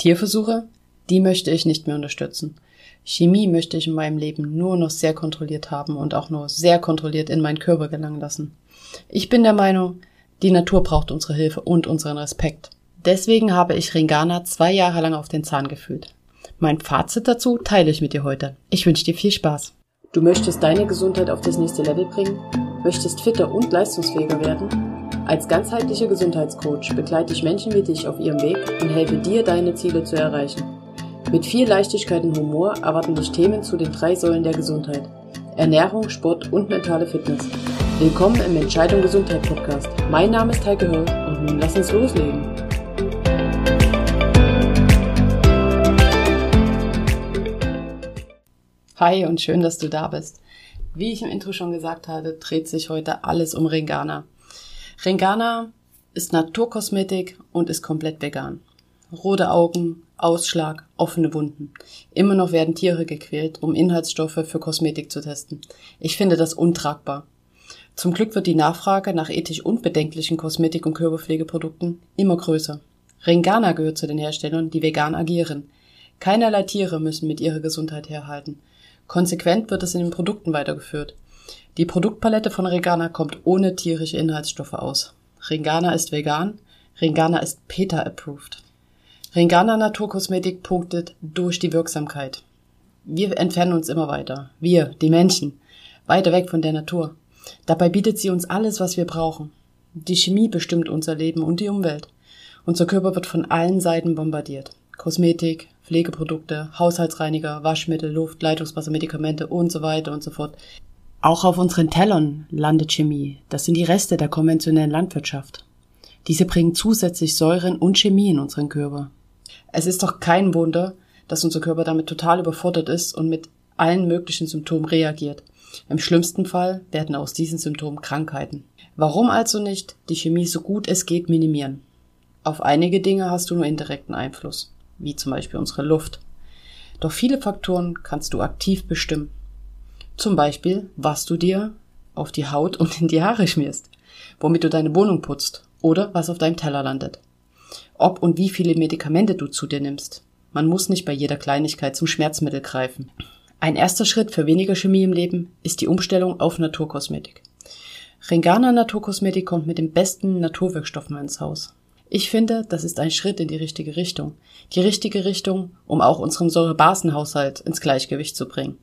Tierversuche? Die möchte ich nicht mehr unterstützen. Chemie möchte ich in meinem Leben nur noch sehr kontrolliert haben und auch nur sehr kontrolliert in meinen Körper gelangen lassen. Ich bin der Meinung, die Natur braucht unsere Hilfe und unseren Respekt. Deswegen habe ich Ringana zwei Jahre lang auf den Zahn gefühlt. Mein Fazit dazu teile ich mit dir heute. Ich wünsche dir viel Spaß. Du möchtest deine Gesundheit auf das nächste Level bringen? Möchtest fitter und leistungsfähiger werden? Als ganzheitlicher Gesundheitscoach begleite ich Menschen wie dich auf ihrem Weg und helfe dir, deine Ziele zu erreichen. Mit viel Leichtigkeit und Humor erwarten dich Themen zu den drei Säulen der Gesundheit. Ernährung, Sport und mentale Fitness. Willkommen im Entscheidung Gesundheit Podcast. Mein Name ist Heike Höll und nun lass uns loslegen. Hi und schön, dass du da bist. Wie ich im Intro schon gesagt hatte, dreht sich heute alles um Ringana. Ringana ist Naturkosmetik und ist komplett vegan. Rote Augen, Ausschlag, offene Wunden. Immer noch werden Tiere gequält, um Inhaltsstoffe für Kosmetik zu testen. Ich finde das untragbar. Zum Glück wird die Nachfrage nach ethisch unbedenklichen Kosmetik- und Körperpflegeprodukten immer größer. Ringana gehört zu den Herstellern, die vegan agieren. Keinerlei Tiere müssen mit ihrer Gesundheit herhalten. Konsequent wird es in den Produkten weitergeführt. Die Produktpalette von Ringana kommt ohne tierische Inhaltsstoffe aus. Ringana ist vegan, Ringana ist PETA-approved. Ringana Naturkosmetik punktet durch die Wirksamkeit. Wir entfernen uns immer weiter. Wir, die Menschen. Weiter weg von der Natur. Dabei bietet sie uns alles, was wir brauchen. Die Chemie bestimmt unser Leben und die Umwelt. Unser Körper wird von allen Seiten bombardiert. Kosmetik, Pflegeprodukte, Haushaltsreiniger, Waschmittel, Luft, Leitungswasser, Medikamente und so weiter und so fort. Auch auf unseren Tellern landet Chemie. Das sind die Reste der konventionellen Landwirtschaft. Diese bringen zusätzlich Säuren und Chemie in unseren Körper. Es ist doch kein Wunder, dass unser Körper damit total überfordert ist und mit allen möglichen Symptomen reagiert. Im schlimmsten Fall werden aus diesen Symptomen Krankheiten. Warum also nicht die Chemie so gut es geht minimieren? Auf einige Dinge hast du nur indirekten Einfluss, wie zum Beispiel unsere Luft. Doch viele Faktoren kannst du aktiv bestimmen. Zum Beispiel, was du dir auf die Haut und in die Haare schmierst, womit du deine Wohnung putzt oder was auf deinem Teller landet ob und wie viele Medikamente du zu dir nimmst. Man muss nicht bei jeder Kleinigkeit zum Schmerzmittel greifen. Ein erster Schritt für weniger Chemie im Leben ist die Umstellung auf Naturkosmetik. Ringana Naturkosmetik kommt mit den besten Naturwirkstoffen ins Haus. Ich finde, das ist ein Schritt in die richtige Richtung. Die richtige Richtung, um auch unseren Säurebasenhaushalt ins Gleichgewicht zu bringen.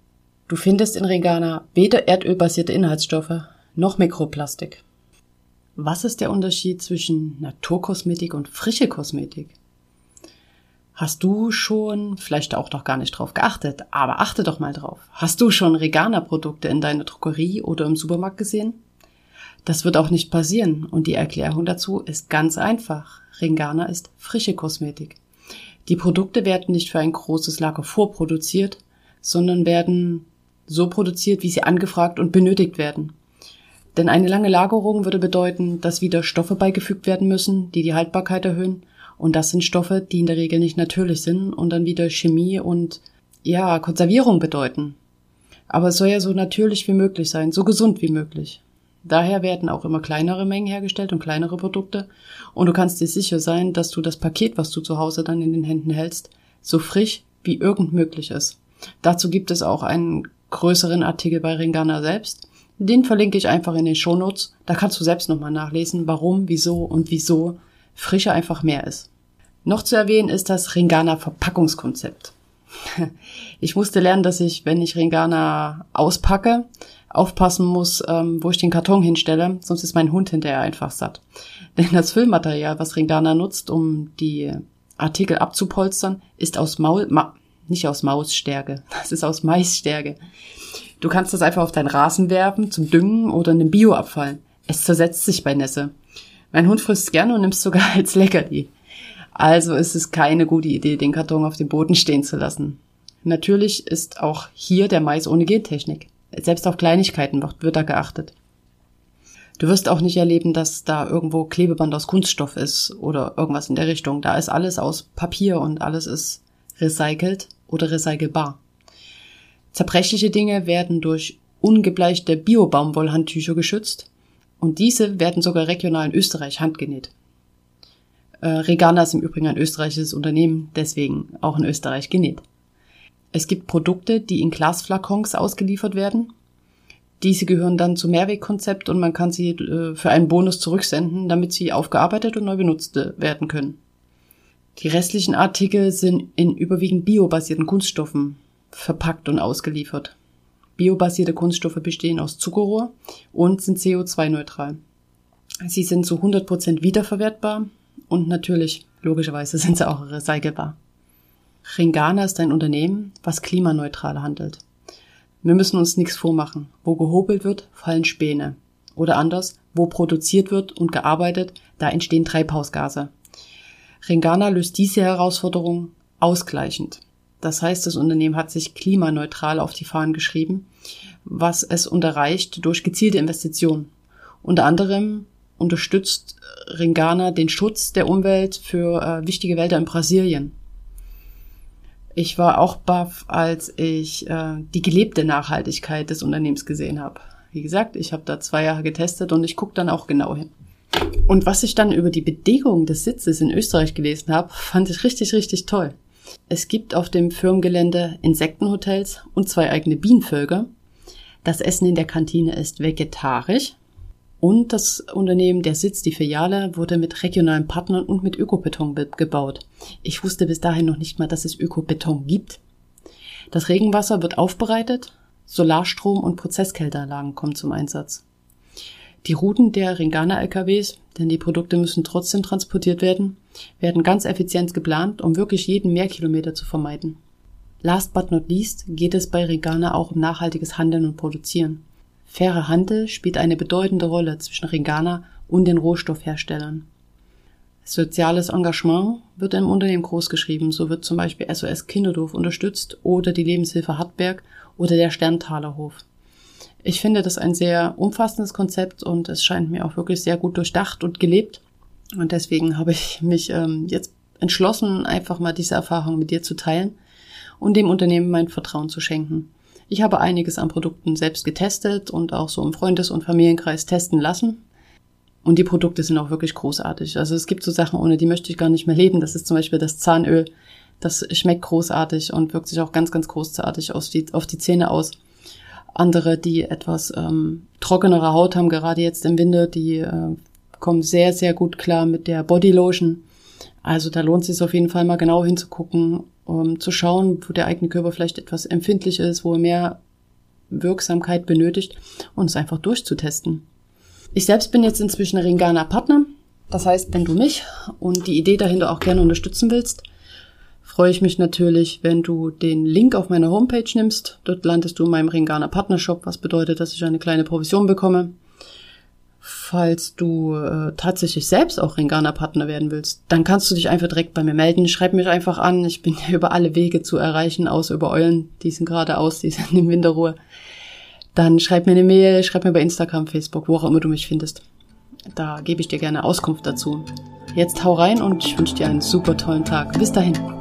Du findest in Regana weder erdölbasierte Inhaltsstoffe noch Mikroplastik. Was ist der Unterschied zwischen Naturkosmetik und frische Kosmetik? Hast du schon, vielleicht auch noch gar nicht drauf geachtet, aber achte doch mal drauf. Hast du schon Regana-Produkte in deiner Drogerie oder im Supermarkt gesehen? Das wird auch nicht passieren und die Erklärung dazu ist ganz einfach. Ringana ist frische Kosmetik. Die Produkte werden nicht für ein großes Lager vorproduziert, sondern werden so produziert, wie sie angefragt und benötigt werden. Denn eine lange Lagerung würde bedeuten, dass wieder Stoffe beigefügt werden müssen, die die Haltbarkeit erhöhen. Und das sind Stoffe, die in der Regel nicht natürlich sind und dann wieder Chemie und ja, Konservierung bedeuten. Aber es soll ja so natürlich wie möglich sein, so gesund wie möglich. Daher werden auch immer kleinere Mengen hergestellt und kleinere Produkte. Und du kannst dir sicher sein, dass du das Paket, was du zu Hause dann in den Händen hältst, so frisch wie irgend möglich ist. Dazu gibt es auch einen größeren Artikel bei Ringana selbst. Den verlinke ich einfach in den Shownotes. Da kannst du selbst nochmal nachlesen, warum, wieso und wieso Frische einfach mehr ist. Noch zu erwähnen ist das Ringana Verpackungskonzept. Ich musste lernen, dass ich, wenn ich Ringana auspacke, aufpassen muss, ähm, wo ich den Karton hinstelle, sonst ist mein Hund hinterher einfach satt. Denn das Füllmaterial, was Ringana nutzt, um die Artikel abzupolstern, ist aus Maul, Ma nicht aus Mausstärke, das ist aus Maisstärke. Du kannst das einfach auf deinen Rasen werfen, zum Düngen oder in den Bioabfall. Es zersetzt sich bei Nässe. Mein Hund frisst gerne und nimmt sogar als Leckerli. Also ist es keine gute Idee, den Karton auf dem Boden stehen zu lassen. Natürlich ist auch hier der Mais ohne Gentechnik. Selbst auf Kleinigkeiten wird da geachtet. Du wirst auch nicht erleben, dass da irgendwo Klebeband aus Kunststoff ist oder irgendwas in der Richtung. Da ist alles aus Papier und alles ist recycelt oder recycelbar. Zerbrechliche Dinge werden durch ungebleichte Bio-Baumwollhandtücher geschützt und diese werden sogar regional in Österreich handgenäht. Äh, Regana ist im Übrigen ein österreichisches Unternehmen, deswegen auch in Österreich genäht. Es gibt Produkte, die in Glasflakons ausgeliefert werden. Diese gehören dann zum Mehrwegkonzept und man kann sie äh, für einen Bonus zurücksenden, damit sie aufgearbeitet und neu benutzt werden können. Die restlichen Artikel sind in überwiegend biobasierten Kunststoffen verpackt und ausgeliefert. Biobasierte Kunststoffe bestehen aus Zuckerrohr und sind CO2-neutral. Sie sind zu 100% wiederverwertbar und natürlich, logischerweise, sind sie auch recycelbar. Ringana ist ein Unternehmen, was klimaneutral handelt. Wir müssen uns nichts vormachen. Wo gehobelt wird, fallen Späne. Oder anders, wo produziert wird und gearbeitet, da entstehen Treibhausgase. Ringana löst diese Herausforderung ausgleichend. Das heißt, das Unternehmen hat sich klimaneutral auf die Fahnen geschrieben, was es unterreicht durch gezielte Investitionen. Unter anderem unterstützt Ringana den Schutz der Umwelt für äh, wichtige Wälder in Brasilien. Ich war auch baff, als ich äh, die gelebte Nachhaltigkeit des Unternehmens gesehen habe. Wie gesagt, ich habe da zwei Jahre getestet und ich gucke dann auch genau hin. Und was ich dann über die Bedingungen des Sitzes in Österreich gelesen habe, fand ich richtig, richtig toll. Es gibt auf dem Firmengelände Insektenhotels und zwei eigene Bienenvölker. Das Essen in der Kantine ist vegetarisch. Und das Unternehmen, der Sitz, die Filiale, wurde mit regionalen Partnern und mit Ökobeton gebaut. Ich wusste bis dahin noch nicht mal, dass es Ökobeton gibt. Das Regenwasser wird aufbereitet, Solarstrom und Prozesskälteanlagen kommen zum Einsatz. Die Routen der Ringana-LKWs, denn die Produkte müssen trotzdem transportiert werden, werden ganz effizient geplant, um wirklich jeden Mehrkilometer zu vermeiden. Last but not least geht es bei Ringana auch um nachhaltiges Handeln und Produzieren. Faire Handel spielt eine bedeutende Rolle zwischen Ringana und den Rohstoffherstellern. Soziales Engagement wird im Unternehmen großgeschrieben, so wird zum Beispiel SOS Kinderdorf unterstützt oder die Lebenshilfe Hartberg oder der Sterntalerhof. Ich finde das ein sehr umfassendes Konzept und es scheint mir auch wirklich sehr gut durchdacht und gelebt. Und deswegen habe ich mich ähm, jetzt entschlossen, einfach mal diese Erfahrung mit dir zu teilen und dem Unternehmen mein Vertrauen zu schenken. Ich habe einiges an Produkten selbst getestet und auch so im Freundes- und Familienkreis testen lassen. Und die Produkte sind auch wirklich großartig. Also es gibt so Sachen, ohne die möchte ich gar nicht mehr leben. Das ist zum Beispiel das Zahnöl. Das schmeckt großartig und wirkt sich auch ganz, ganz großartig auf die, auf die Zähne aus. Andere, die etwas ähm, trockenere Haut haben, gerade jetzt im Winter, die äh, kommen sehr, sehr gut klar mit der Bodylotion. Also da lohnt es sich auf jeden Fall mal genau hinzugucken, um zu schauen, wo der eigene Körper vielleicht etwas empfindlich ist, wo er mehr Wirksamkeit benötigt und es einfach durchzutesten. Ich selbst bin jetzt inzwischen Ringana Partner. Das heißt, wenn du mich und die Idee dahinter auch gerne unterstützen willst, freue ich mich natürlich, wenn du den Link auf meiner Homepage nimmst. Dort landest du in meinem Ringana Partnershop, was bedeutet, dass ich eine kleine Provision bekomme. Falls du äh, tatsächlich selbst auch Ringana Partner werden willst, dann kannst du dich einfach direkt bei mir melden. Schreib mich einfach an. Ich bin ja über alle Wege zu erreichen, außer über Eulen. Die sind gerade aus, die sind in Winterruhe. Dann schreib mir eine Mail, schreib mir bei Instagram, Facebook, wo auch immer du mich findest. Da gebe ich dir gerne Auskunft dazu. Jetzt hau rein und ich wünsche dir einen super tollen Tag. Bis dahin.